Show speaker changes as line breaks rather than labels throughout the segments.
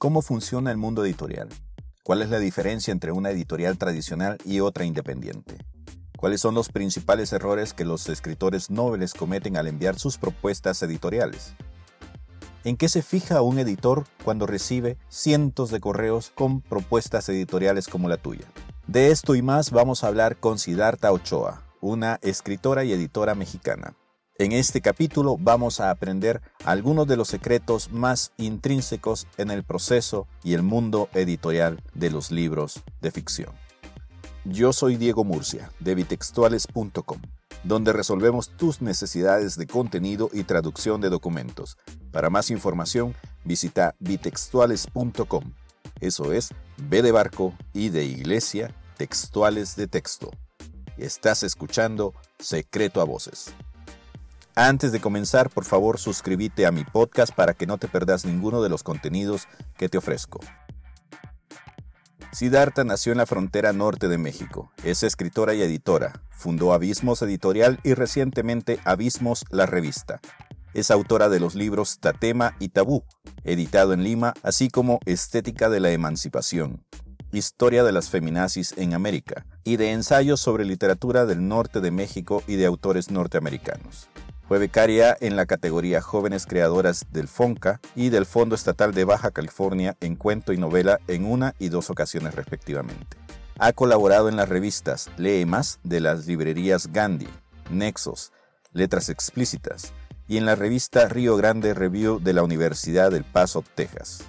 ¿Cómo funciona el mundo editorial? ¿Cuál es la diferencia entre una editorial tradicional y otra independiente? ¿Cuáles son los principales errores que los escritores nobles cometen al enviar sus propuestas editoriales? ¿En qué se fija un editor cuando recibe cientos de correos con propuestas editoriales como la tuya? De esto y más vamos a hablar con Siddhartha Ochoa, una escritora y editora mexicana. En este capítulo vamos a aprender algunos de los secretos más intrínsecos en el proceso y el mundo editorial de los libros de ficción. Yo soy Diego Murcia, de bitextuales.com, donde resolvemos tus necesidades de contenido y traducción de documentos. Para más información, visita bitextuales.com. Eso es B de barco y de iglesia, textuales de texto. Estás escuchando Secreto a Voces. Antes de comenzar, por favor suscríbete a mi podcast para que no te perdas ninguno de los contenidos que te ofrezco. Siddhartha nació en la frontera norte de México. Es escritora y editora. Fundó Abismos Editorial y recientemente Abismos la revista. Es autora de los libros Tatema y Tabú, editado en Lima, así como Estética de la Emancipación, Historia de las Feminazis en América, y de ensayos sobre literatura del norte de México y de autores norteamericanos. Fue becaria en la categoría Jóvenes Creadoras del FONCA y del Fondo Estatal de Baja California en cuento y novela en una y dos ocasiones respectivamente. Ha colaborado en las revistas Lee Más de las librerías Gandhi, Nexos, Letras Explícitas y en la revista Río Grande Review de la Universidad del Paso, Texas.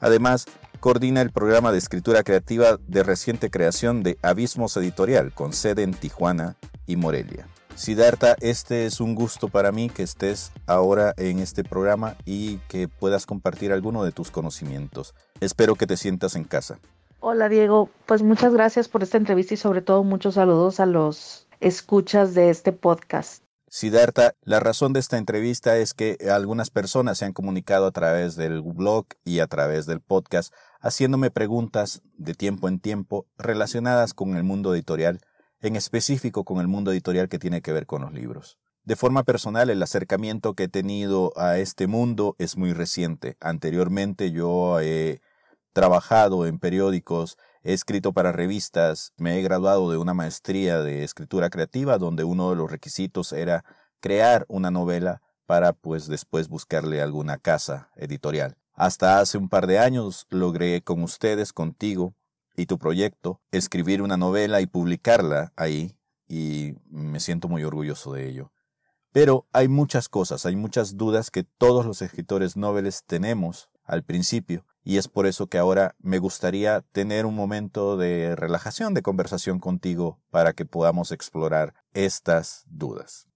Además, coordina el programa de escritura creativa de reciente creación de Abismos Editorial con sede en Tijuana y Morelia. Siddhartha, este es un gusto para mí que estés ahora en este programa y que puedas compartir alguno de tus conocimientos. Espero que te sientas en casa.
Hola Diego, pues muchas gracias por esta entrevista y sobre todo muchos saludos a los escuchas de este podcast.
Siddhartha, la razón de esta entrevista es que algunas personas se han comunicado a través del blog y a través del podcast haciéndome preguntas de tiempo en tiempo relacionadas con el mundo editorial en específico con el mundo editorial que tiene que ver con los libros. De forma personal, el acercamiento que he tenido a este mundo es muy reciente. Anteriormente yo he trabajado en periódicos, he escrito para revistas, me he graduado de una maestría de escritura creativa donde uno de los requisitos era crear una novela para pues después buscarle alguna casa editorial. Hasta hace un par de años logré con ustedes, contigo, y tu proyecto, escribir una novela y publicarla ahí, y me siento muy orgulloso de ello. Pero hay muchas cosas, hay muchas dudas que todos los escritores noveles tenemos al principio, y es por eso que ahora me gustaría tener un momento de relajación, de conversación contigo, para que podamos explorar estas dudas.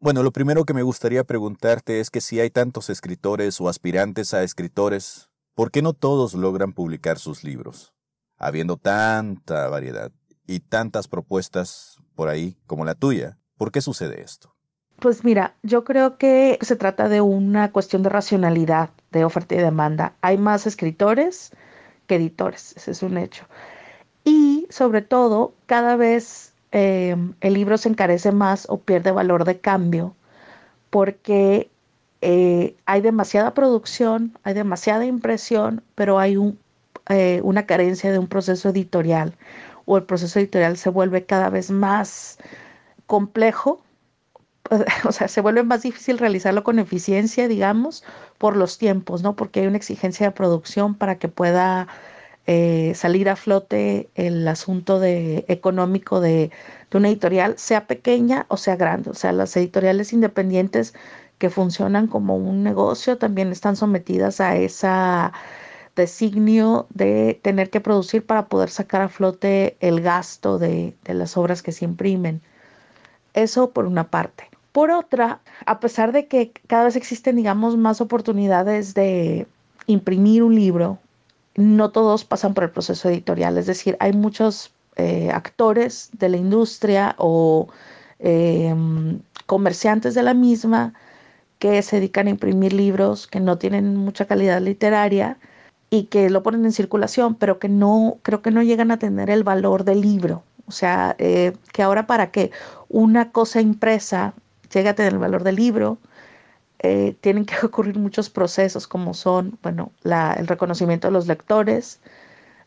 Bueno, lo primero que me gustaría preguntarte es que si hay tantos escritores o aspirantes a escritores ¿Por qué no todos logran publicar sus libros? Habiendo tanta variedad y tantas propuestas por ahí como la tuya, ¿por qué sucede esto?
Pues mira, yo creo que se trata de una cuestión de racionalidad de oferta y demanda. Hay más escritores que editores, ese es un hecho. Y sobre todo, cada vez eh, el libro se encarece más o pierde valor de cambio porque eh, hay demasiada producción, hay demasiada impresión, pero hay un, eh, una carencia de un proceso editorial o el proceso editorial se vuelve cada vez más complejo, o sea, se vuelve más difícil realizarlo con eficiencia, digamos, por los tiempos, ¿no? Porque hay una exigencia de producción para que pueda eh, salir a flote el asunto de, económico de, de una editorial, sea pequeña o sea grande. O sea, las editoriales independientes que funcionan como un negocio también están sometidas a esa designio de tener que producir para poder sacar a flote el gasto de, de las obras que se imprimen. Eso por una parte. Por otra, a pesar de que cada vez existen, digamos, más oportunidades de imprimir un libro, no todos pasan por el proceso editorial. Es decir, hay muchos eh, actores de la industria o em, comerciantes de la misma que se dedican a imprimir libros que no tienen mucha calidad literaria y que lo ponen en circulación, pero que no, creo que no llegan a tener el valor del libro. O sea, eh, que ahora para que una cosa impresa llegue a tener el valor del libro, eh, tienen que ocurrir muchos procesos como son, bueno, el reconocimiento de los lectores,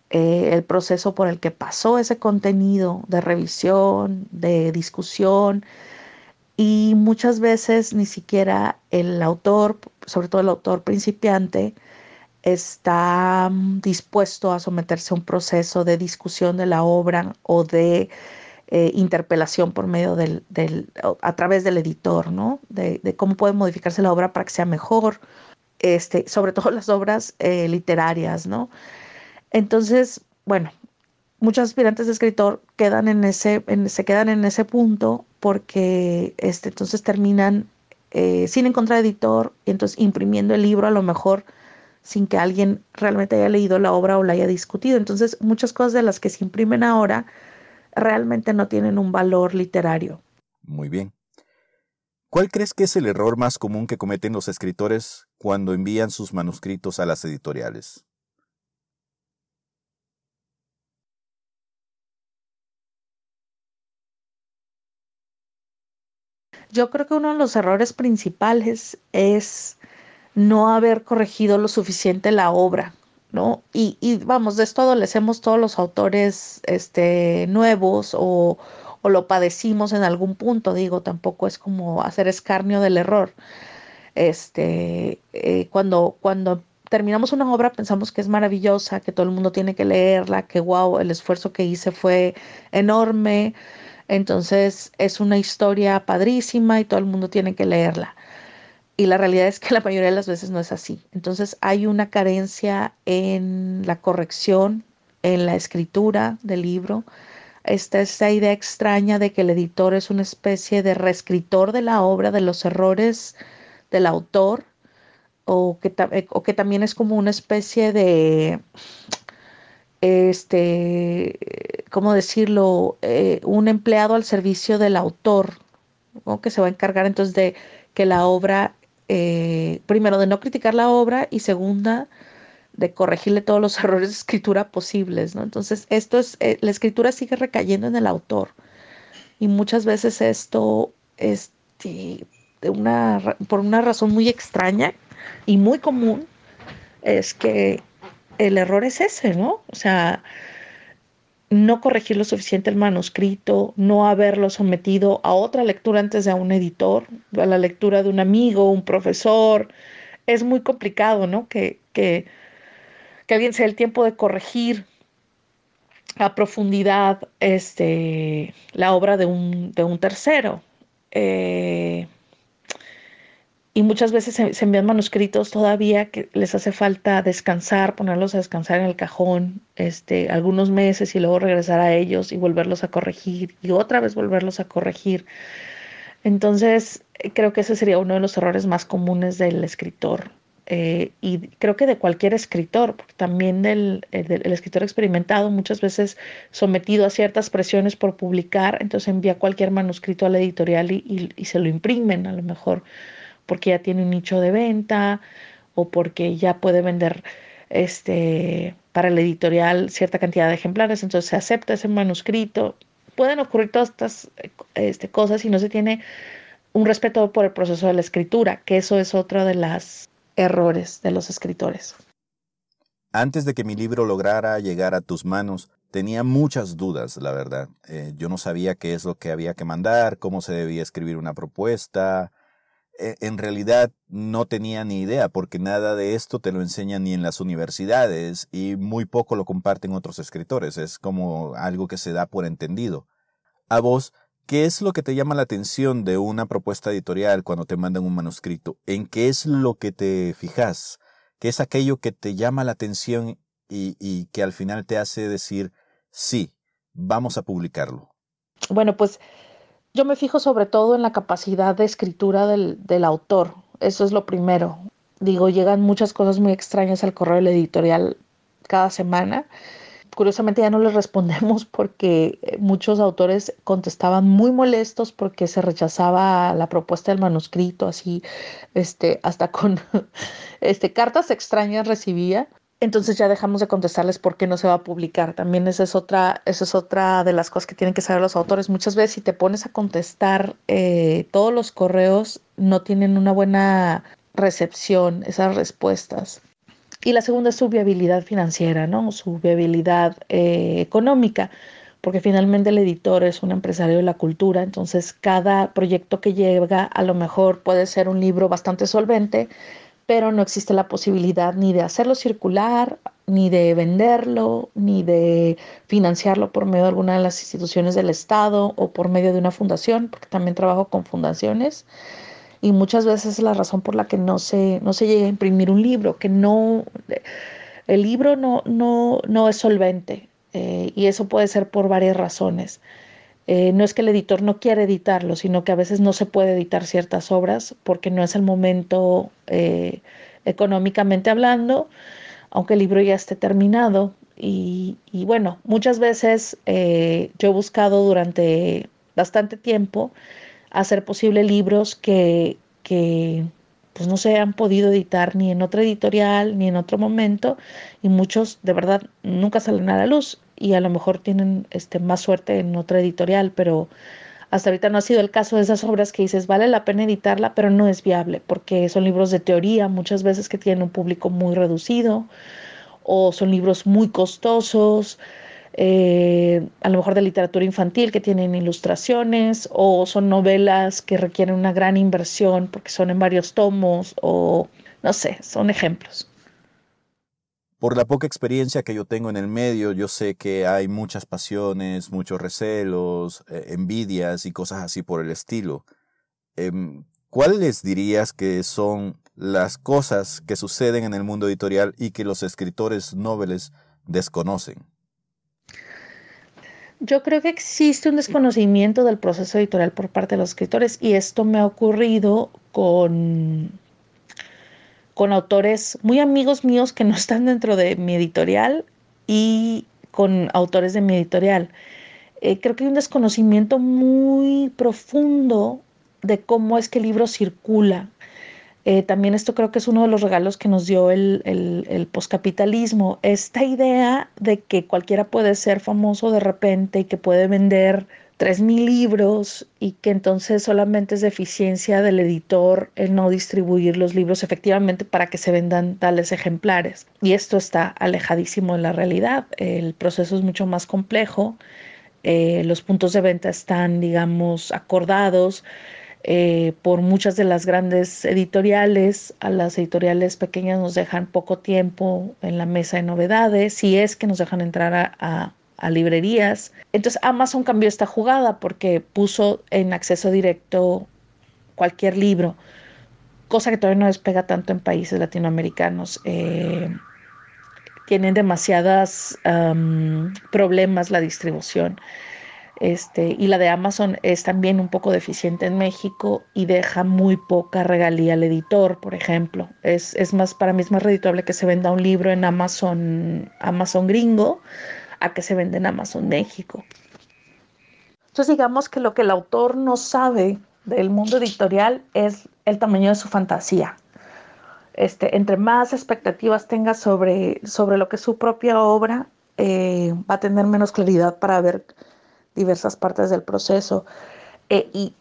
eh, el proceso por el que pasó ese contenido de revisión, de discusión, y muchas veces ni siquiera el autor, sobre todo el autor principiante, está mm, dispuesto a someterse a un proceso de discusión de la obra o de eh, interpelación por medio del, a través del editor, ¿no? De, cómo puede modificarse la obra para que sea mejor, este, sobre todo las obras eh, literarias, ¿no? Entonces, bueno, muchos aspirantes de escritor quedan en ese, se quedan en ese punto porque este, entonces terminan eh, sin encontrar editor y entonces imprimiendo el libro a lo mejor sin que alguien realmente haya leído la obra o la haya discutido. Entonces, muchas cosas de las que se imprimen ahora realmente no tienen un valor literario.
Muy bien. ¿Cuál crees que es el error más común que cometen los escritores cuando envían sus manuscritos a las editoriales?
Yo creo que uno de los errores principales es no haber corregido lo suficiente la obra, ¿no? Y, y vamos, de esto adolecemos todos los autores este, nuevos o, o, lo padecimos en algún punto, digo, tampoco es como hacer escarnio del error. Este, eh, cuando, cuando terminamos una obra pensamos que es maravillosa, que todo el mundo tiene que leerla, que wow, el esfuerzo que hice fue enorme, entonces es una historia padrísima y todo el mundo tiene que leerla. Y la realidad es que la mayoría de las veces no es así. Entonces hay una carencia en la corrección, en la escritura del libro. Está esa idea extraña de que el editor es una especie de reescritor de la obra, de los errores del autor, o que, eh, o que también es como una especie de, este, ¿cómo decirlo? Eh, un empleado al servicio del autor, que se va a encargar entonces de que la obra eh, primero, de no criticar la obra y segunda, de corregirle todos los errores de escritura posibles, ¿no? Entonces, esto es, eh, la escritura sigue recayendo en el autor y muchas veces esto, este, de una, por una razón muy extraña y muy común, es que el error es ese, ¿no? O sea, no corregir lo suficiente el manuscrito, no haberlo sometido a otra lectura antes de a un editor, a la lectura de un amigo, un profesor. Es muy complicado, ¿no? Que, que, que alguien se dé el tiempo de corregir a profundidad este, la obra de un, de un tercero. Eh, y muchas veces se, envían manuscritos todavía que les hace falta descansar, ponerlos a descansar en el cajón, este, algunos meses y luego regresar a ellos y volverlos a corregir y otra vez volverlos a corregir. Entonces, creo que ese sería uno de los errores más comunes del escritor eh, y creo que de cualquier escritor, porque también eh, del, escritor experimentado, muchas veces sometido a ciertas presiones por publicar, entonces envía cualquier manuscrito a la editorial y, y se lo imprimen a lo mejor porque ya tiene un nicho de venta o porque ya puede vender este para el editorial cierta cantidad de ejemplares, entonces se acepta ese manuscrito. Pueden ocurrir todas estas este, cosas si no se tiene un respeto por el proceso de la escritura, que eso es otro de los errores de los escritores.
Antes de que mi libro lograra llegar a tus manos, tenía muchas dudas, la verdad. Eh, yo no sabía qué es lo que había que mandar, cómo se debía escribir una propuesta, en realidad no tenía ni idea porque nada de esto te lo enseñan ni en las universidades y muy poco lo comparten otros escritores. Es como algo que se da por entendido. A vos, ¿qué es lo que te llama la atención de una propuesta editorial cuando te mandan un manuscrito? ¿En qué es lo que te fijas? ¿Qué es aquello que te llama la atención y, y que al final te hace decir, sí, vamos a publicarlo?
Bueno, pues yo me fijo sobre todo en la capacidad de escritura del, del autor. Eso es lo primero. Digo, llegan muchas cosas muy extrañas al correo del editorial cada semana. Curiosamente ya no les respondemos porque muchos autores contestaban muy molestos porque se rechazaba la propuesta del manuscrito, así, este, hasta con este, cartas extrañas recibía entonces ya dejamos de contestarles por qué no se va a publicar. También esa es otra, esa es otra de las cosas que tienen que saber los autores. Muchas veces si te pones a contestar eh, todos los correos, no tienen una buena recepción esas respuestas. Y la segunda es su viabilidad financiera, ¿no? Su viabilidad eh, económica, porque finalmente el editor es un empresario de la cultura, entonces cada proyecto que llega a lo mejor puede ser un libro bastante solvente, pero no existe la posibilidad ni de hacerlo circular, ni de venderlo, ni de financiarlo por medio de alguna de las instituciones del Estado o por medio de una fundación, porque también trabajo con fundaciones y muchas veces es la razón por la que no se, no se llega a imprimir un libro, que no, el libro no, no, no es solvente eh, y eso puede ser por varias razones. Eh, no es que el editor no quiera editarlo, sino que a veces no se puede editar ciertas obras porque no es el momento eh, económicamente hablando, aunque el libro ya esté terminado. Y, bueno, muchas veces yo he buscado durante bastante tiempo hacer posible libros que, que pues no se han podido editar ni en otra editorial ni en otro momento y muchos de verdad nunca salen a la luz y a lo mejor tienen este, más suerte en otra editorial, pero hasta ahorita no ha sido el caso de esas obras que dices vale la pena editarla, pero no es viable porque son libros de teoría muchas veces que tienen un público muy reducido o son libros muy costosos eh, a lo mejor de literatura infantil que tienen ilustraciones o son novelas que requieren una gran inversión porque son en varios tomos o no sé, son ejemplos.
Por la poca experiencia que yo tengo en el medio, yo sé que hay muchas pasiones, muchos recelos, eh, envidias y cosas así por el estilo. Em, ¿Cuáles dirías que son las cosas que suceden en el mundo editorial y que los escritores noveles desconocen?
Yo creo que existe un desconocimiento del proceso editorial por parte de los escritores y esto me ha ocurrido con, con autores muy amigos míos que no están dentro de mi editorial y con autores de mi editorial. Eh, creo que hay un desconocimiento muy profundo de cómo es que el libro circula, eh, también esto creo que es uno de los regalos que nos dio el, el, el poscapitalismo, esta idea de que cualquiera puede ser famoso de repente y que puede vender 3.000 libros y que entonces solamente es deficiencia del editor el no distribuir los libros efectivamente para que se vendan tales ejemplares. Y esto está alejadísimo de la realidad. El proceso es mucho más complejo. Eh, los puntos de venta están, digamos, acordados eh, por muchas de las grandes editoriales. A las editoriales pequeñas nos dejan poco tiempo en la mesa de novedades, si es que nos dejan entrar a, librerías. Entonces Amazon cambió esta jugada porque puso en acceso directo cualquier libro, cosa que todavía no despega tanto en países latinoamericanos. Eh, tienen demasiados problemas la distribución. Este, y la de Amazon es también un poco deficiente en México y deja muy poca regalía al editor, por ejemplo. Es, más, para mí es más redituable que se venda un libro en Amazon, Amazon gringo a que se venda en Amazon México. Entonces digamos que lo que el autor no sabe del mundo editorial es el tamaño de su fantasía. Este, entre más expectativas tenga sobre, sobre lo que es su propia obra, eh, va a tener menos claridad para ver diversas partes del proceso. Eh, y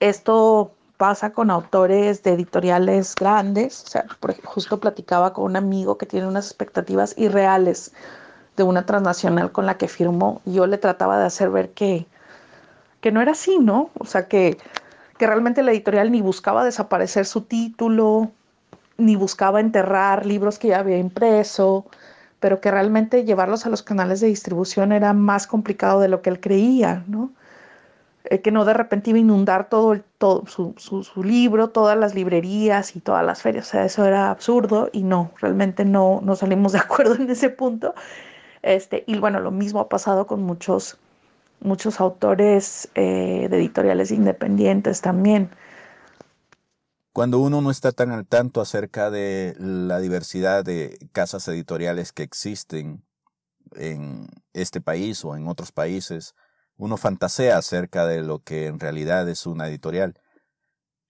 esto pasa con autores de editoriales grandes. O sea, justo platicaba con un amigo que tiene unas expectativas irreales de una transnacional con la que firmó. Yo le trataba de hacer ver que, que no era así, ¿no? O sea, que, que realmente la editorial ni buscaba desaparecer su título, ni buscaba enterrar libros que ya había impreso, pero que realmente llevarlos a los canales de distribución era más complicado de lo que él creía, ¿no? Eh, que no de repente iba a inundar todo, todo su, su, libro, todas las librerías y todas las ferias, o sea, eso era absurdo y no, realmente no, no salimos de acuerdo en ese punto. Este, y bueno, lo mismo ha pasado con muchos, muchos autores eh, de editoriales independientes también.
Cuando uno no está tan al tanto acerca de la diversidad de casas editoriales que existen en este país o en otros países, uno fantasea acerca de lo que en realidad es una editorial.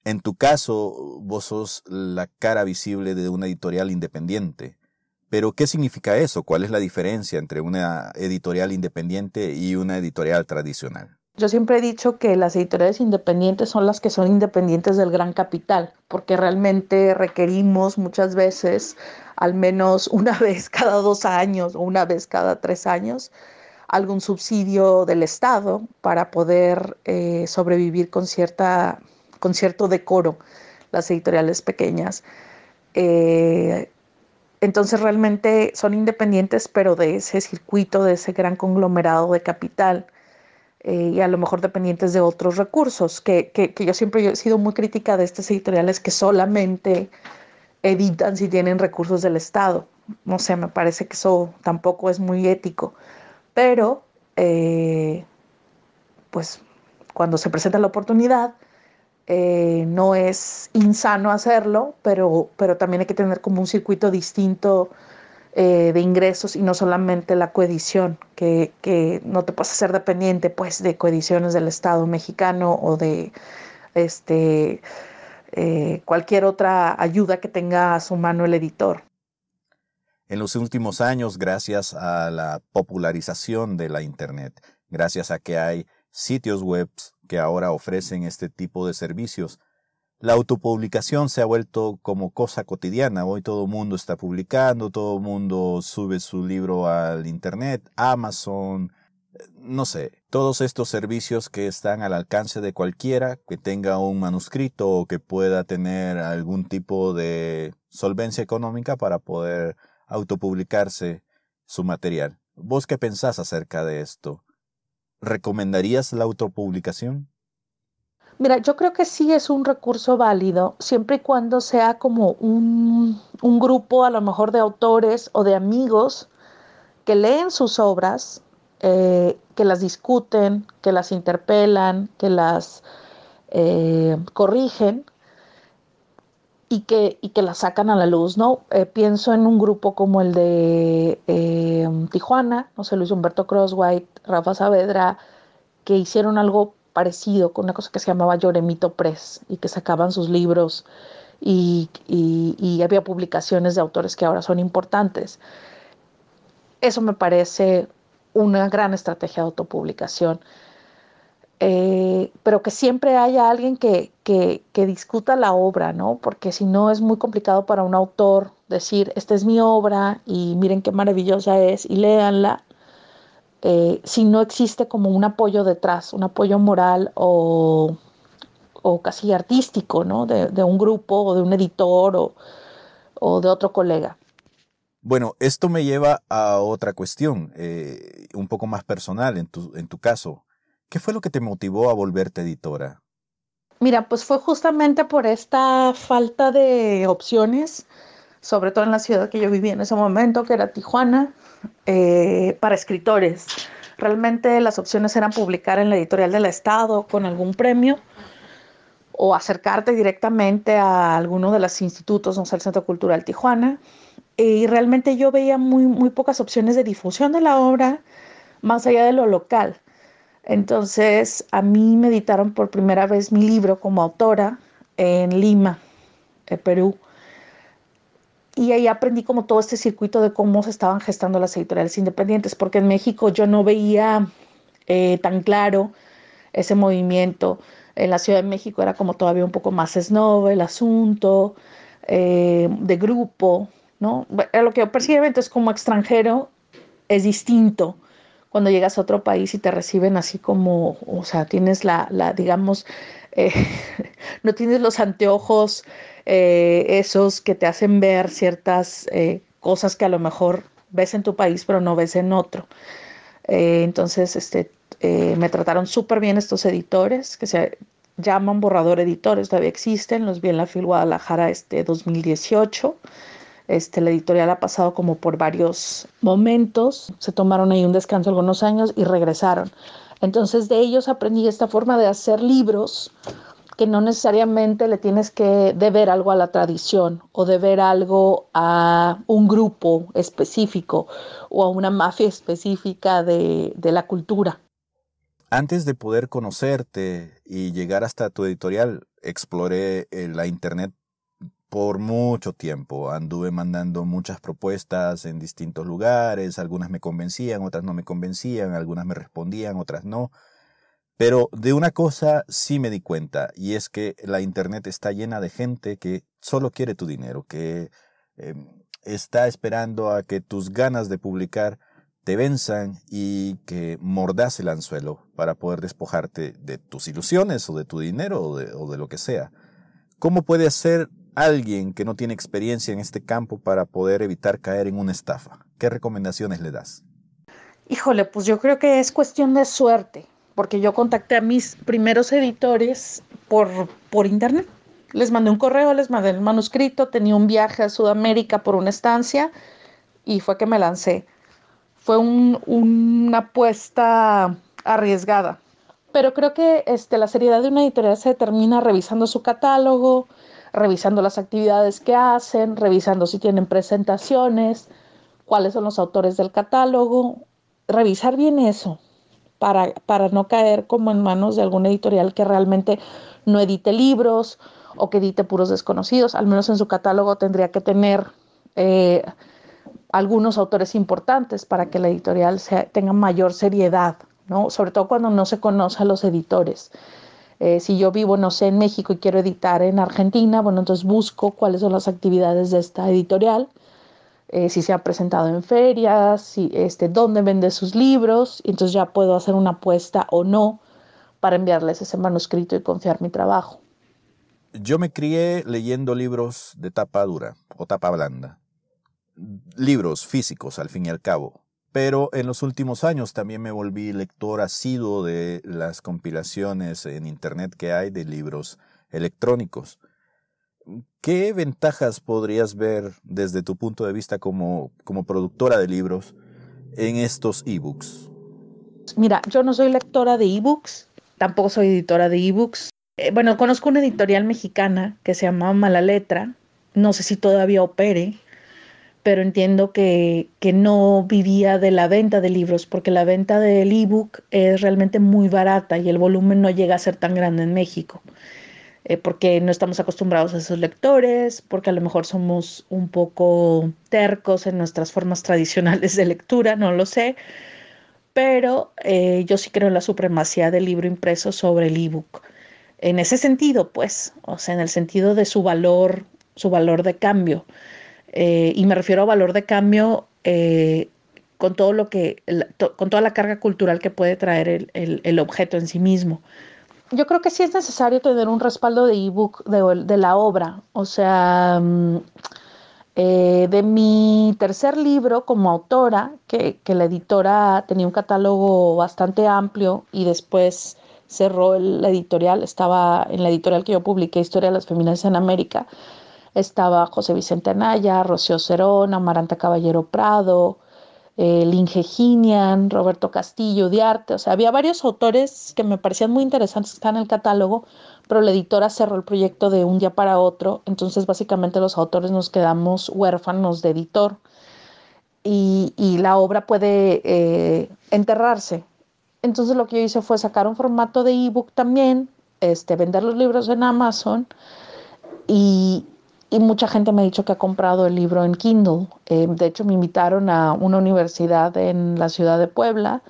En tu caso, vos sos la cara visible de una editorial independiente. Pero, ¿qué significa eso? ¿Cuál es la diferencia entre una editorial independiente y una editorial tradicional?
Yo siempre he dicho que las editoriales independientes son las que son independientes del gran capital, porque realmente requerimos muchas veces, al menos una vez cada dos años o una vez cada tres años, algún subsidio del Estado para poder eh, sobrevivir con, cierta, con cierto decoro las editoriales pequeñas. Eh, entonces realmente son independientes, pero de ese circuito, de ese gran conglomerado de capital eh, y a lo mejor dependientes de otros recursos, que, que, yo siempre he sido muy crítica de estas editoriales que solamente editan si tienen recursos del Estado. No sé, me parece que eso tampoco es muy ético, pero eh, pues cuando se presenta la oportunidad, eh, no es insano hacerlo, pero, pero también hay que tener como un circuito distinto eh, de ingresos y no solamente la coedición, que, que, no te puedes hacer dependiente pues de coediciones del Estado mexicano o de este, eh, cualquier otra ayuda que tenga a su mano el editor.
En los últimos años, gracias a la popularización de la Internet, gracias a que hay sitios web que ahora ofrecen este tipo de servicios, la autopublicación se ha vuelto como cosa cotidiana. Hoy todo el mundo está publicando, todo el mundo sube su libro al Internet, Amazon, no sé, todos estos servicios que están al alcance de cualquiera que tenga un manuscrito o que pueda tener algún tipo de solvencia económica para poder autopublicarse su material. ¿Vos qué pensás acerca de esto? ¿Recomendarías la autopublicación?
Mira, yo creo que sí es un recurso válido, siempre y cuando sea como un, un, grupo a lo mejor de autores o de amigos que leen sus obras, eh, que las discuten, que las interpelan, que las eh, corrigen y que, y que las sacan a la luz, ¿no? Eh, pienso en un grupo como el de Tijuana, no sé, Luis Humberto Crosswhite, Rafa Saavedra, que hicieron algo parecido con una cosa que se llamaba Lloremito Press y que sacaban sus libros y, había publicaciones de autores que ahora son importantes. Eso me parece una gran estrategia de autopublicación. Eh, pero que siempre haya alguien que, que, que, discuta la obra, ¿no? Porque si no es muy complicado para un autor decir, esta es mi obra y miren qué maravillosa es y léanla, eh, si no existe como un apoyo detrás, un apoyo moral o, o casi artístico, ¿no? De, un grupo o de un editor o, o, de otro colega.
Bueno, esto me lleva a otra cuestión, eh, un poco más personal en tu, en tu caso. ¿Qué fue lo que te motivó a volverte editora?
Mira, pues fue justamente por esta falta de opciones, sobre todo en la ciudad que yo vivía en ese momento, que era Tijuana, eh, para escritores. Realmente las opciones eran publicar en la editorial del Estado con algún premio o acercarte directamente a alguno de los institutos, no sé, el Centro Cultural Tijuana. Y realmente yo veía muy, muy pocas opciones de difusión de la obra más allá de lo local. Entonces a mí me editaron por primera vez mi libro como autora en Lima, Perú y ahí aprendí como todo este circuito de cómo se estaban gestando las editoriales independientes, porque en México yo no veía eh, tan claro ese movimiento. En la Ciudad de México era como todavía un poco más snob el asunto, eh, de grupo, ¿no? Lo que yo percibo entonces como extranjero es distinto cuando llegas a otro país y te reciben así como, o sea, tienes la, la digamos, eh, no tienes los anteojos eh, esos que te hacen ver ciertas eh, cosas que a lo mejor ves en tu país pero no ves en otro. entonces, este, me trataron súper bien estos editores que se llaman Borrador Editores, todavía existen, los vi en la FIL Guadalajara este 2018. Este, la editorial ha pasado como por varios momentos, se tomaron ahí un descanso algunos años y regresaron. Entonces de ellos aprendí esta forma de hacer libros que no necesariamente le tienes que deber algo a la tradición o deber algo a un grupo específico o a una mafia específica de, de la cultura.
Antes de poder conocerte y llegar hasta tu editorial, exploré eh, la internet por mucho tiempo. Anduve mandando muchas propuestas en distintos lugares, algunas me convencían, otras no me convencían, algunas me respondían, otras no. Pero de una cosa sí me di cuenta, y es que la Internet está llena de gente que solo quiere tu dinero, que em, está esperando a que tus ganas de publicar te venzan y que mordas el anzuelo para poder despojarte de tus ilusiones o de tu dinero o de, o de lo que sea. ¿Cómo puede ser alguien que no tiene experiencia en este campo para poder evitar caer en una estafa? ¿Qué recomendaciones le das?
Híjole, pues yo creo que es cuestión de suerte porque yo contacté a mis primeros editores por, por internet. Les mandé un correo, les mandé el manuscrito, tenía un viaje a Sudamérica por una estancia y fue que me lancé. Fue una apuesta arriesgada, pero creo que este, la seriedad de una editorial se determina revisando su catálogo, revisando las actividades que hacen, revisando si tienen presentaciones, cuáles son los autores del catálogo, revisar bien eso para, para no caer como en manos de algún editorial que realmente no edite libros o que edite puros desconocidos. Al menos en su catálogo tendría que tener eh, algunos autores importantes para que la editorial tenga mayor seriedad, ¿no? Sobre todo cuando no se conoce a los editores. Eh, si yo vivo, no sé, en México y quiero editar en Argentina, bueno, entonces busco cuáles son las actividades de esta editorial eh, si se ha presentado en ferias, si, este, dónde vende sus libros, y entonces ya puedo hacer una apuesta o no para enviarles ese manuscrito y confiar mi trabajo.
Yo me crié leyendo libros de tapa dura o tapa blanda, libros físicos al fin y al cabo, pero en los últimos años también me volví lector asiduo de las compilaciones en Internet que hay de libros electrónicos. ¿Qué ventajas podrías ver desde tu punto de vista como, como productora de libros en estos ebooks?
Mira, yo no soy lectora de ebooks, tampoco soy editora de ebooks. Eh, bueno, conozco una editorial mexicana que se llama Mala Letra, no sé si todavía opere, pero entiendo que, que no vivía de la venta de libros, porque la venta del ebook es realmente muy barata y el volumen no llega a ser tan grande en México. Eh, porque no estamos acostumbrados a esos lectores, porque a lo mejor somos un poco tercos en nuestras formas tradicionales de lectura, no lo sé, pero eh, yo sí creo en la supremacía del libro impreso sobre el ebook. En ese sentido, pues, o sea, en el sentido de su valor, su valor de cambio. Eh, y me refiero a valor de cambio con todo lo que, con toda la carga cultural que puede traer el objeto en sí mismo yo creo que sí es necesario tener un respaldo de ebook de, de la obra. O sea, mm, eh, de mi tercer libro como autora, que, que, la editora tenía un catálogo bastante amplio y después cerró el, la editorial, estaba en la editorial que yo publiqué, Historia de las Feminidades en América, estaba José Vicente Anaya, Rocío Cerón, Amaranta Caballero Prado, el Ingeginian, Roberto Castillo, Diarte, o sea, había varios autores que me parecían muy interesantes que están en el catálogo, pero la editora cerró el proyecto de un día para otro, entonces básicamente los autores nos quedamos huérfanos de editor. Y, la obra puede eh, enterrarse. Entonces lo que yo hice fue sacar un formato de ebook también, este, vender los libros en Amazon y, y mucha gente me ha dicho que ha comprado el libro en Kindle. Eh, de hecho, me invitaron a una universidad en la ciudad de Puebla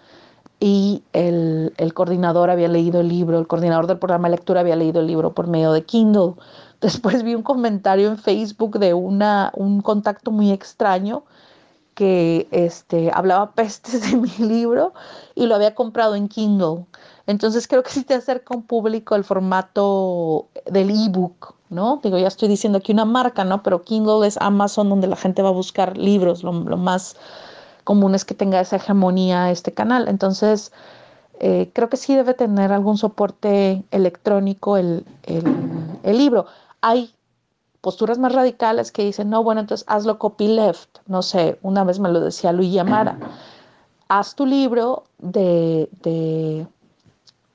y el, el, coordinador había leído el libro, el coordinador del programa de lectura había leído el libro por medio de Kindle. Después vi un comentario en Facebook de una, un contacto muy extraño que este, hablaba pestes de mi libro y lo había comprado en Kindle. Entonces creo que si te acerca un público el formato del ebook ¿no? Digo, ya estoy diciendo aquí una marca, ¿no? Pero Kindle es Amazon donde la gente va a buscar libros, lo, más común es que tenga esa hegemonía este canal. Entonces, eh, creo que sí debe tener algún soporte electrónico el, el, libro. Hay posturas más radicales que dicen, no, bueno, entonces hazlo copyleft. No sé, una vez me lo decía Luis Amara. Haz tu libro de, de,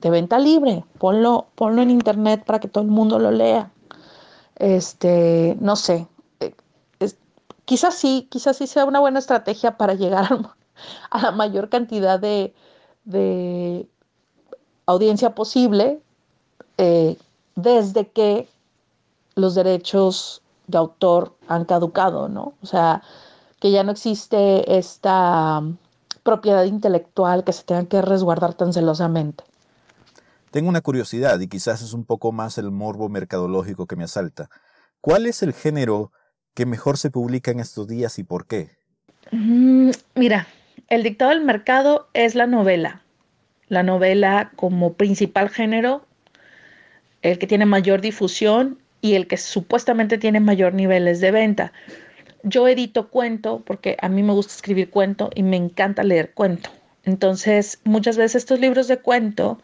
de venta libre, ponlo, ponlo en internet para que todo el mundo lo lea este, no sé, eh, quizás sí, quizás sí sea una buena estrategia para llegar a, la mayor cantidad de, audiencia posible, eh, desde que los derechos de autor han caducado, ¿no? O sea, que ya no existe esta propiedad intelectual que se tenga que resguardar tan celosamente.
Tengo una curiosidad y quizás es un poco más el morbo mercadológico que me asalta. ¿Cuál es el género que mejor se publica en estos días y por qué?
Mm, mira, el dictado del mercado es la novela. La novela como principal género, el que tiene mayor difusión y el que supuestamente tiene mayor niveles de venta. Yo edito cuento porque a mí me gusta escribir cuento y me encanta leer cuento. Entonces, muchas veces estos libros de cuento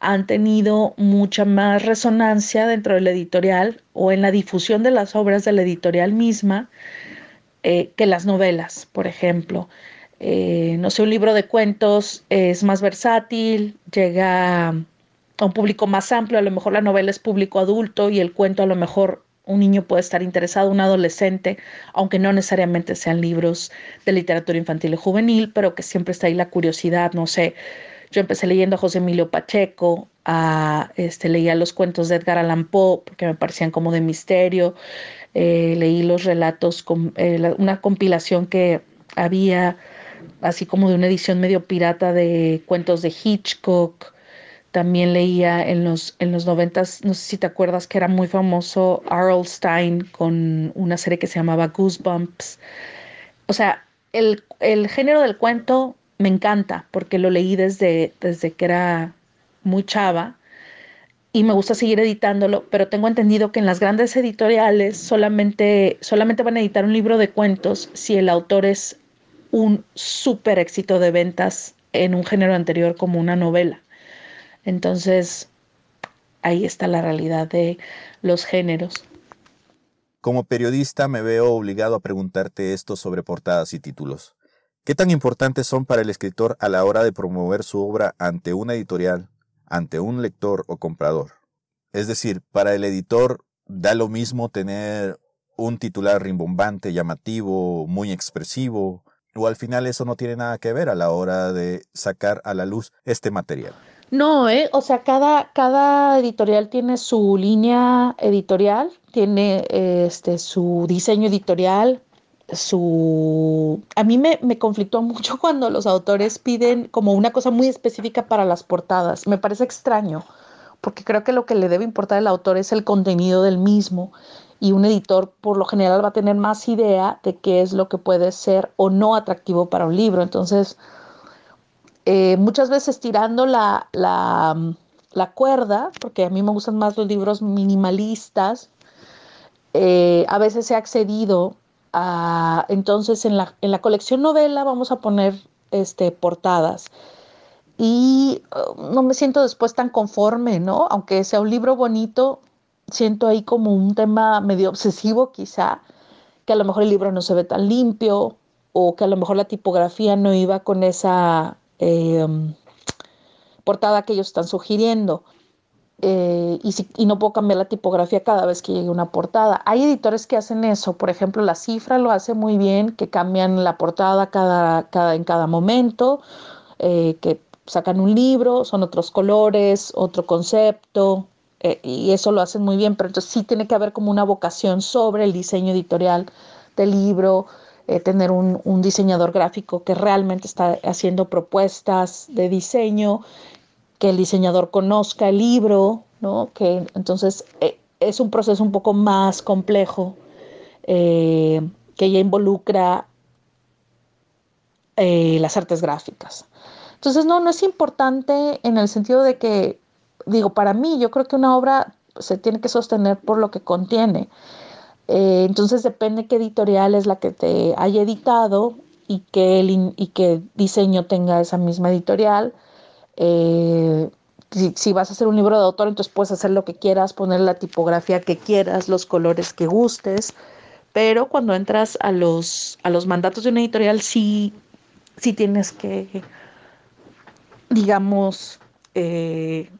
han tenido mucha más resonancia dentro del editorial o en la difusión de las obras de la editorial misma eh, que las novelas, por ejemplo. Eh, no sé, un libro de cuentos es más versátil, llega a un público más amplio, a lo mejor la novela es público adulto y el cuento a lo mejor un niño puede estar interesado, un adolescente, aunque no necesariamente sean libros de literatura infantil y juvenil, pero que siempre está ahí la curiosidad, no sé, yo empecé leyendo a José Emilio Pacheco, a, este, leía los cuentos de Edgar Allan Poe, porque me parecían como de misterio, eh, leí los relatos, con, eh, una compilación que había, así como de una edición medio pirata de cuentos de Hitchcock, también leía en los, en los noventas, no sé si te acuerdas que era muy famoso Arl Stein con una serie que se llamaba Goosebumps. O sea, el, el género del cuento me encanta porque lo leí desde, desde que era muy chava y me gusta seguir editándolo, pero tengo entendido que en las grandes editoriales solamente, solamente van a editar un libro de cuentos si el autor es un súper éxito de ventas en un género anterior como una novela. Entonces, ahí está la realidad de los géneros.
Como periodista me veo obligado a preguntarte esto sobre portadas y títulos. ¿Qué tan importantes son para el escritor a la hora de promover su obra ante una editorial, ante un lector o comprador? Es decir, para el editor da lo mismo tener un titular rimbombante, llamativo, muy expresivo, o al final eso no tiene nada que ver a la hora de sacar a la luz este material.
No, ¿eh? o sea, cada, cada editorial tiene su línea editorial, tiene este, su diseño editorial, su... A mí me, me, conflictó mucho cuando los autores piden como una cosa muy específica para las portadas. Me parece extraño, porque creo que lo que le debe importar al autor es el contenido del mismo y un editor por lo general va a tener más idea de qué es lo que puede ser o no atractivo para un libro. Entonces, eh, muchas veces tirando la, la, la, cuerda, porque a mí me gustan más los libros minimalistas, eh, a veces se ha accedido entonces en la, en la colección novela vamos a poner este, portadas. Y uh, no me siento después tan conforme, ¿no? Aunque sea un libro bonito, siento ahí como un tema medio obsesivo quizá, que a lo mejor el libro no se ve tan limpio o que a lo mejor la tipografía no iba con esa em, portada que ellos están sugiriendo. Eh, y, no puedo cambiar la tipografía cada vez que llegue una portada. Hay editores que hacen eso, por ejemplo, La Cifra lo hace muy bien, que cambian la portada cada, cada, en cada momento, eh, que sacan un libro, son otros colores, otro concepto, eh, y eso lo hacen muy bien, pero entonces sí tiene que haber como una vocación sobre el diseño editorial del libro, tener un, un diseñador gráfico que realmente está haciendo propuestas de diseño que el diseñador conozca el libro, ¿no? que entonces eh, es un proceso un poco más complejo eh, que ya involucra eh, las artes gráficas. Entonces, no, no es importante en el sentido de que, digo, para mí yo creo que una obra se tiene que sostener por lo que contiene. Entonces depende qué editorial es la que te haya editado y el, y qué diseño tenga esa misma editorial. Eh, si, vas a hacer un libro de autor, entonces puedes hacer lo que quieras, poner la tipografía que quieras, los colores que gustes, pero cuando entras a los, a los mandatos de una editorial, sí, sí tienes que, digamos, eh,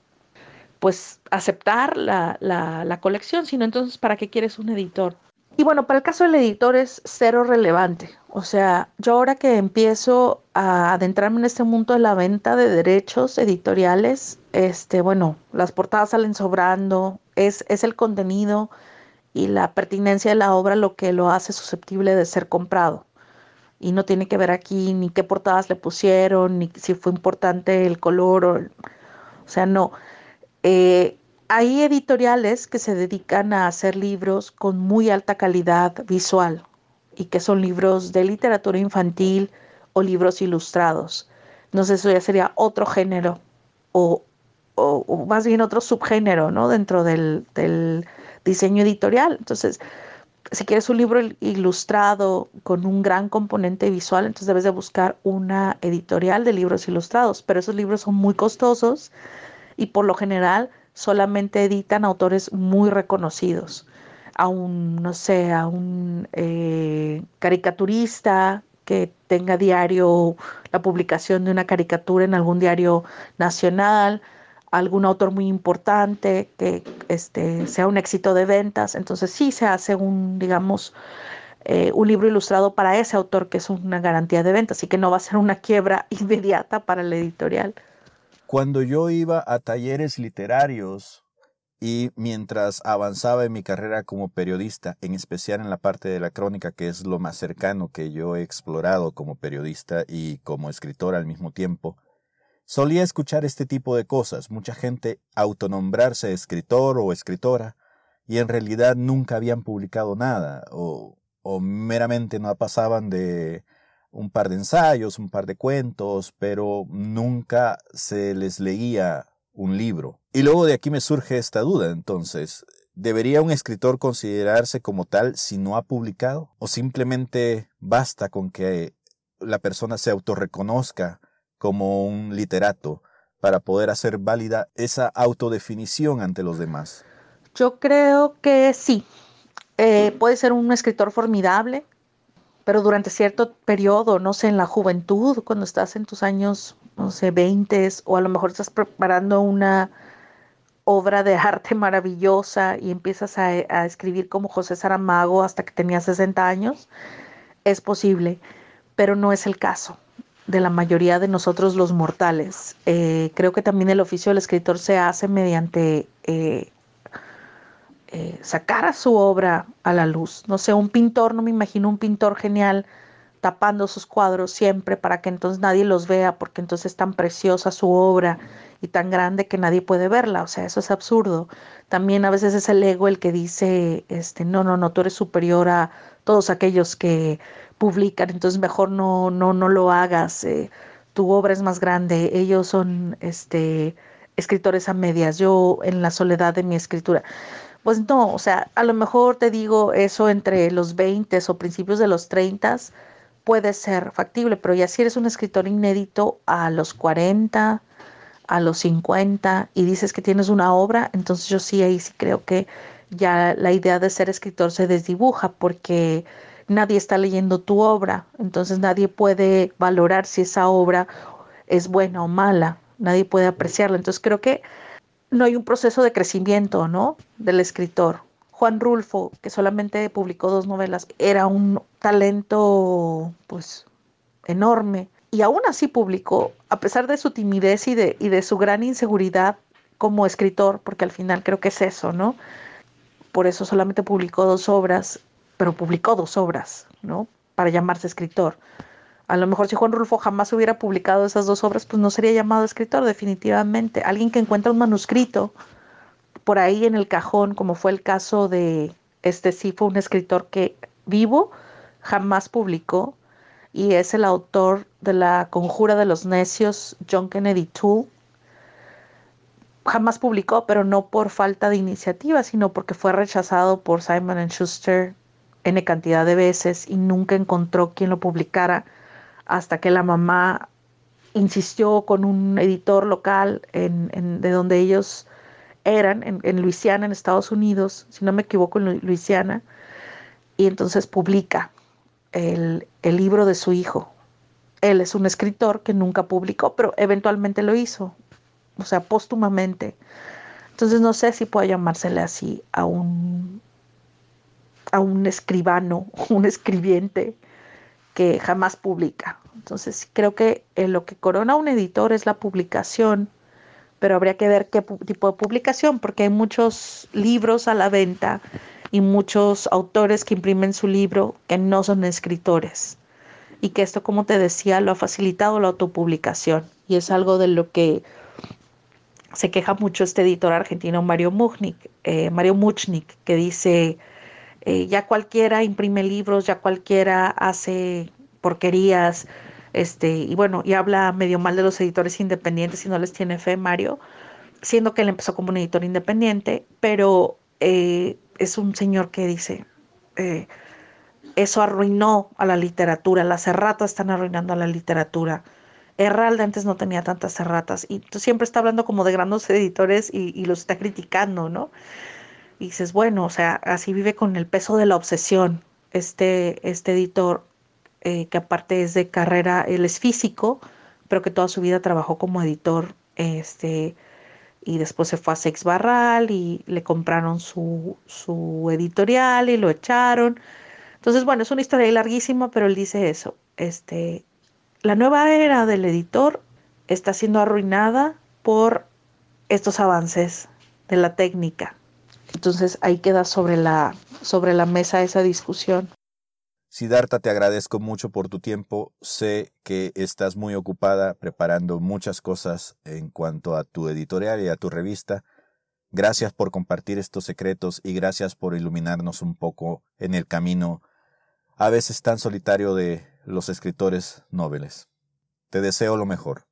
pues aceptar la, la, la colección, sino entonces, ¿para qué quieres un editor? Y bueno, para el caso del editor es cero relevante. O sea, yo ahora que empiezo a adentrarme en este mundo de la venta de derechos editoriales, este, bueno, las portadas salen sobrando, es, es el contenido y la pertinencia de la obra lo que lo hace susceptible de ser comprado. Y no tiene que ver aquí ni qué portadas le pusieron, ni si fue importante el color, o, o sea, no. Eh, hay editoriales que se dedican a hacer libros con muy alta calidad visual y que son libros de literatura infantil o libros ilustrados. No sé, eso ya sería otro género o, más bien otro subgénero, ¿no? Dentro del, del diseño editorial. Entonces, si quieres un libro ilustrado con un gran componente visual, entonces debes de buscar una editorial de libros ilustrados, pero esos libros son muy costosos y por lo general solamente editan autores muy reconocidos. A un, no sé, a un eh, caricaturista que tenga diario la publicación de una caricatura en algún diario nacional, algún autor muy importante que este, sea un éxito de ventas. Entonces sí se hace un, digamos, eh, un libro ilustrado para ese autor que es una garantía de ventas y que no va a ser una quiebra inmediata para la editorial.
Cuando yo iba a talleres literarios y mientras avanzaba en mi carrera como periodista, en especial en la parte de la crónica, que es lo más cercano que yo he explorado como periodista y como escritor al mismo tiempo, Solía escuchar este tipo de cosas, mucha gente autonombrarse escritor o escritora, y en realidad nunca habían publicado nada, o, o meramente no pasaban de un par de ensayos, un par de cuentos, pero nunca se les leía un libro. Y luego de aquí me surge esta duda, entonces, ¿debería un escritor considerarse como tal si no ha publicado? ¿O simplemente basta con que la persona se autorreconozca como un literato para poder hacer válida esa autodefinición ante los demás?
Yo creo que sí. Eh, puede ser un escritor formidable, pero durante cierto periodo, no sé, en la juventud, cuando estás en tus años, no sé, 20 o a lo mejor estás preparando una obra de arte maravillosa y empiezas a, a escribir como José Saramago hasta que tenías 60 años, es posible, pero no es el caso de la mayoría de nosotros los mortales. Eh, creo que también el oficio del escritor se hace mediante eh, eh, sacar a su obra a la luz. No sé, un pintor, no me imagino un pintor genial tapando sus cuadros siempre para que entonces nadie los vea, porque entonces es tan preciosa su obra y tan grande que nadie puede verla. O sea, eso es absurdo. También a veces es el ego el que dice, este, no, no, no, tú eres superior a todos aquellos que publican, entonces mejor no, no, no lo hagas, eh, tu obra es más grande, ellos son este, escritores a medias, yo en la soledad de mi escritura. Pues no, o sea, a lo mejor te digo eso entre los 20 o principios de los 30 puede ser factible, pero ya si eres un escritor inédito a los 40, a los 50 y dices que tienes una obra, entonces yo sí ahí sí creo que ya la idea de ser escritor se desdibuja porque nadie está leyendo tu obra, entonces nadie puede valorar si esa obra es buena o mala, nadie puede apreciarla. Entonces creo que no hay un proceso de crecimiento, ¿no? Del escritor. Juan Rulfo, que solamente publicó dos novelas, era un talento, pues, enorme. Y aún así publicó, a pesar de su timidez y de, y de su gran inseguridad como escritor, porque al final creo que es eso, ¿no? Por eso solamente publicó dos obras pero publicó dos obras, ¿no? Para llamarse escritor. A lo mejor si Juan Rulfo jamás hubiera publicado esas dos obras, pues no sería llamado escritor definitivamente. Alguien que encuentra un manuscrito por ahí en el cajón, como fue el caso de este sí fue un escritor que vivo, jamás publicó y es el autor de la Conjura de los Necios, John Kennedy Toole. Jamás publicó, pero no por falta de iniciativa, sino porque fue rechazado por Simon Schuster N cantidad de veces y nunca encontró quien lo publicara hasta que la mamá insistió con un editor local en, de donde ellos eran, en, Luisiana, en Estados Unidos, si no me equivoco, en Luisiana, y entonces publica el, el libro de su hijo. Él es un escritor que nunca publicó, pero eventualmente lo hizo, o sea, póstumamente. Entonces no sé si puede llamársele así a un a un escribano, un escribiente que jamás publica. Entonces creo que eh, lo que corona un editor es la publicación, pero habría que ver qué tipo de publicación, porque hay muchos libros a la venta y muchos autores que imprimen su libro que no son escritores y que esto, como te decía, lo ha facilitado la autopublicación y es algo de lo que se queja mucho este editor argentino Mario Muchnik, eh, Mario Muchnik, que dice, eh, ya cualquiera imprime libros, ya cualquiera hace porquerías, este, y bueno, y habla medio mal de los editores independientes y no les tiene fe Mario, siendo que él empezó como un editor independiente, pero eh, es un señor que dice, eso arruinó a la literatura, las erratas están arruinando a la literatura. Herralde antes no tenía tantas erratas y tú siempre está hablando como de grandes editores y, los está criticando, ¿no? Y dices, bueno, o sea, así vive con el peso de la obsesión este, este editor, eh, que aparte es de carrera, él es físico, pero que toda su vida trabajó como editor, este, y después se fue a Sex Barral y le compraron su, su editorial y lo echaron entonces, bueno, es una historia larguísima, pero él dice eso. Este, la nueva era del editor está siendo arruinada por estos avances de la técnica. Entonces ahí queda sobre la, sobre la mesa esa discusión.
Siddhartha, te agradezco mucho por tu tiempo. Sé que estás muy ocupada preparando muchas cosas en cuanto a tu editorial y a tu revista. Gracias por compartir estos secretos y gracias por iluminarnos un poco en el camino a veces tan solitario de los escritores nobles. Te deseo lo mejor.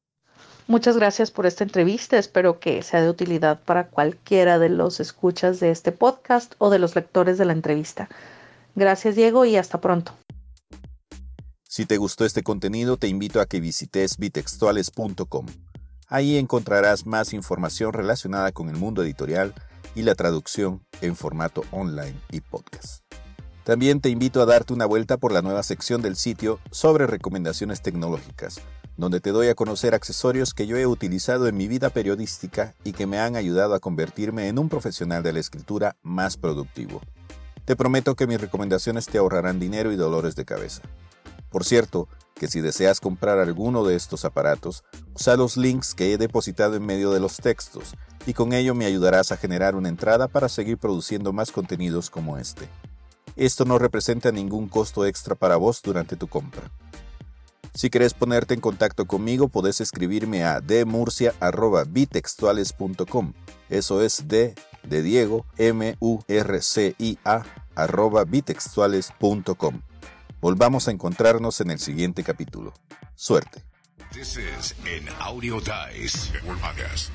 Muchas gracias por esta entrevista. Espero que sea de utilidad para cualquiera de los escuchas de este podcast o de los lectores de la entrevista. Gracias Diego y hasta pronto.
Si te gustó este contenido, te invito a que visites bitextuales.com. Ahí encontrarás más información relacionada con el mundo editorial y la traducción en formato online y podcast. También te invito a darte una vuelta por la nueva sección del sitio sobre recomendaciones tecnológicas, donde te doy a conocer accesorios que yo he utilizado en mi vida periodística y que me han ayudado a convertirme en un profesional de la escritura más productivo. Te prometo que mis recomendaciones te ahorrarán dinero y dolores de cabeza. Por cierto, que si deseas comprar alguno de estos aparatos, usa los links que he depositado en medio de los textos y con ello me ayudarás a generar una entrada para seguir produciendo más contenidos como este. Esto no representa ningún costo extra para vos durante tu compra. Si querés ponerte en contacto conmigo, podés escribirme a demurcia.bitextuales.com. Eso es D de Diego, M-U-R-C-I-A, arroba bitextuales.com. Volvamos a encontrarnos en el siguiente capítulo. Suerte. This is an Audio Dice Podcast.